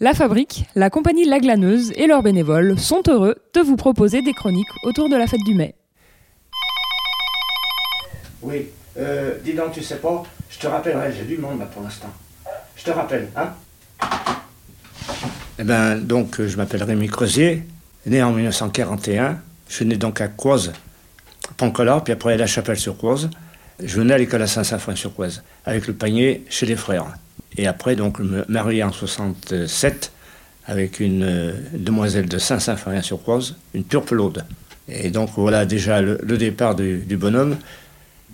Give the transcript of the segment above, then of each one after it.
La Fabrique, la compagnie La Glaneuse et leurs bénévoles sont heureux de vous proposer des chroniques autour de la fête du mai. Oui, euh, dis donc, tu sais pas, je te rappellerai, j'ai du monde là pour l'instant. Je te rappelle, hein? Eh ben, donc, je m'appelle Rémi Creusier, né en 1941. Je suis né donc à Coise, Pancola, puis après à La Chapelle-sur-Coise. Je venais à l'école à Saint-Symphorien-sur-Coise, avec le panier chez les frères. Et après, donc, me marié en 67 avec une euh, demoiselle de Saint-Symphorien-sur-Coise, une pure. Et donc, voilà déjà le, départ du, bonhomme.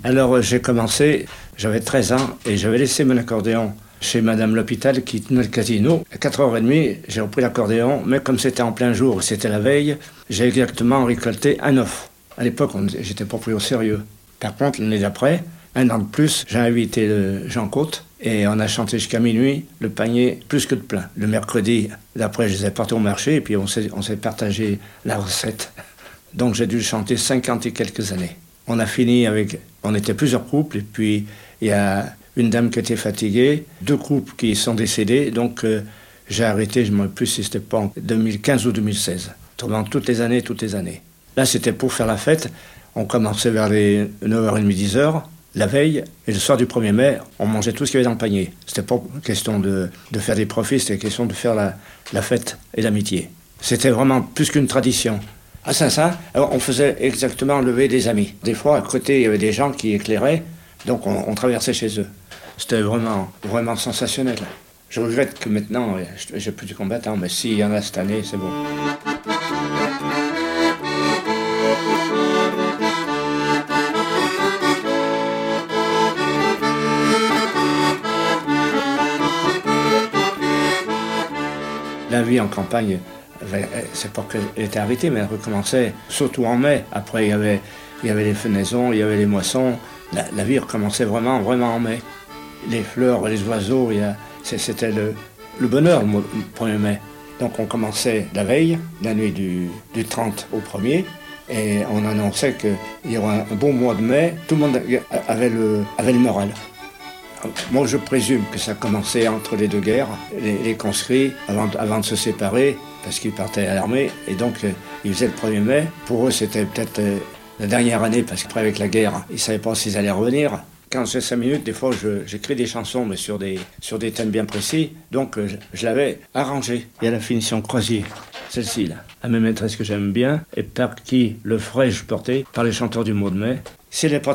Alors, euh, j'ai commencé, j'avais 13 ans, et j'avais laissé mon accordéon chez Madame L'Hôpital qui tenait le casino. À 4h30, j'ai repris l'accordéon, mais comme c'était en plein jour, c'était la veille, j'ai exactement récolté un offre. À l'époque, j'étais pas pris au sérieux. Par contre, l'année d'après, un an de plus, j'ai invité Jean Côte et on a chanté jusqu'à minuit, le panier plus que de plein. Le mercredi, d'après, je les ai portés au marché et puis on s'est partagé la recette. Donc j'ai dû chanter 50 et quelques années. On a fini avec, on était plusieurs couples et puis il y a une dame qui était fatiguée, deux couples qui sont décédés, donc euh, j'ai arrêté, je ne me plus si c'était pas en 2015 ou 2016. Tournant toutes les années, toutes les années. Là, c'était pour faire la fête. On commençait vers les 9h30, 10h, la veille, et le soir du 1er mai, on mangeait tout ce qu'il y avait dans le panier. C'était pas question de, de, faire des profits, c'était question de faire la, la fête et l'amitié. C'était vraiment plus qu'une tradition. À Saint-Saint, on faisait exactement lever des amis. Des fois, à côté, il y avait des gens qui éclairaient, donc on, on traversait chez eux. C'était vraiment, vraiment sensationnel. Je regrette que maintenant, j'ai plus de combattants, mais s'il y en a cette année, c'est bon. La vie en campagne, c'est pas qu'elle était arrêtée, mais elle recommençait, surtout en mai. Après, il y avait, il y avait les fenaisons, il y avait les moissons. La, vie recommençait vraiment, vraiment en mai les fleurs, les oiseaux, c'était le, bonheur le 1er mai. Donc on commençait la veille, la nuit du, 30 au 1er, et on annonçait qu'il y aurait un bon mois de mai, tout le monde avait le, avait le moral. Moi je présume que ça commençait entre les deux guerres, les, conscrits, avant, de se séparer, parce qu'ils partaient à l'armée, et donc euh, ils faisaient le 1er mai. Pour eux c'était peut-être euh, la dernière année, parce qu'après avec la guerre, ils ne savaient pas s'ils allaient revenir quand j'ai cinq minutes, des fois, j'écris des chansons, mais sur des, thèmes bien précis. Donc, euh, je, l'avais arrangé. Il y a la finition croisée, celle-ci, là. À mes maîtresses que j'aime bien, et par qui le ferais-je porter Par les chanteurs du mot de mai. S'il n'est pas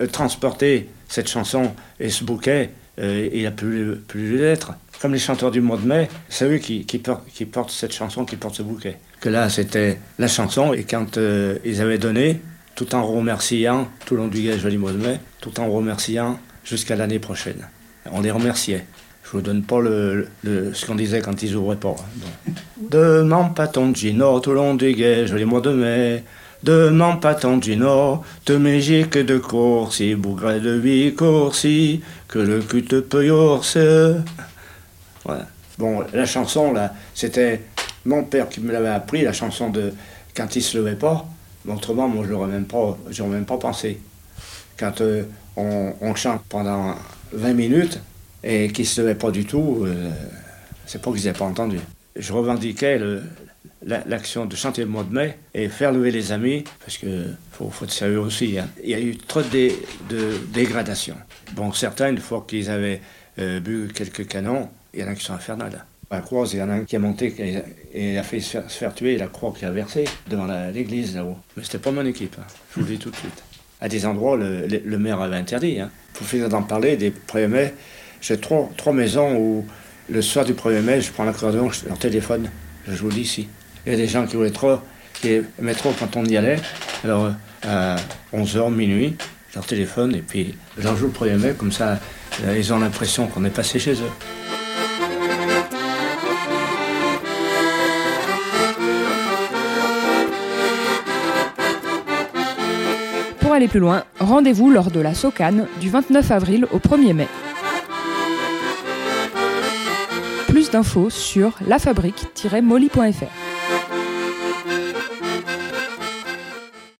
euh, transporté, cette chanson et ce bouquet, euh, il a plus, plus d'être. Comme les chanteurs du mois de mai, c'est eux qui, qui, portent, cette chanson, qui portent ce bouquet. Que là, c'était la chanson, et quand ils avaient donné, tout en remerciant, tout le long du joli mois de mai, tout en remerciant jusqu'à l'année prochaine. On les remerciait. Je vous donne pas le, ce qu'on disait quand ils ouvraient pas. Hein. Demande pas ton Gino tout le long du joli mois de mai. Demande pas ton Gino, de Mégique de Courcy, Bougret de Vicourcy, que le cul te peut Voilà. Bon, la chanson, là, c'était mon père qui me l'avait appris, la chanson de Quand il se levait pas autrement, moi, je n'aurais même, pas, même pas pensé. Quand euh, on, chante pendant 20 minutes et qu'il se levait pas du tout, euh, c'est pas qu'ils n'aient pas entendu. Je revendiquais l'action de chanter le mois de mai et faire lever les amis, parce qu'il faut, faut être sérieux aussi. Hein. Il y a eu trop de, de dégradation. Bon, certains, une fois qu'ils avaient euh, bu quelques canons, il y en a qui sont infernales. La croix, il y en a un qui a monté et a fait se faire, tuer, la croix qui a versé devant l'église là-haut. Mais c'était pas mon équipe, hein. je vous le dis tout de suite. À des endroits, le, maire avait interdit. Hein. Pour finir d'en parler, des 1er mai, j'ai trois, maisons où le soir du 1er mai, je prends l'accordéon, je leur téléphone, je vous le dis ici. Il y a des gens qui trop, aimaient trop quand on y allait. Alors, à 11h, minuit, leur téléphone et puis j'en joue le 1er mai, comme ça, ils ont l'impression qu'on est passé chez eux. Pour aller plus loin, rendez-vous lors de la Socane du 29 avril au 1er mai. Plus d'infos sur lafabrique-molly.fr.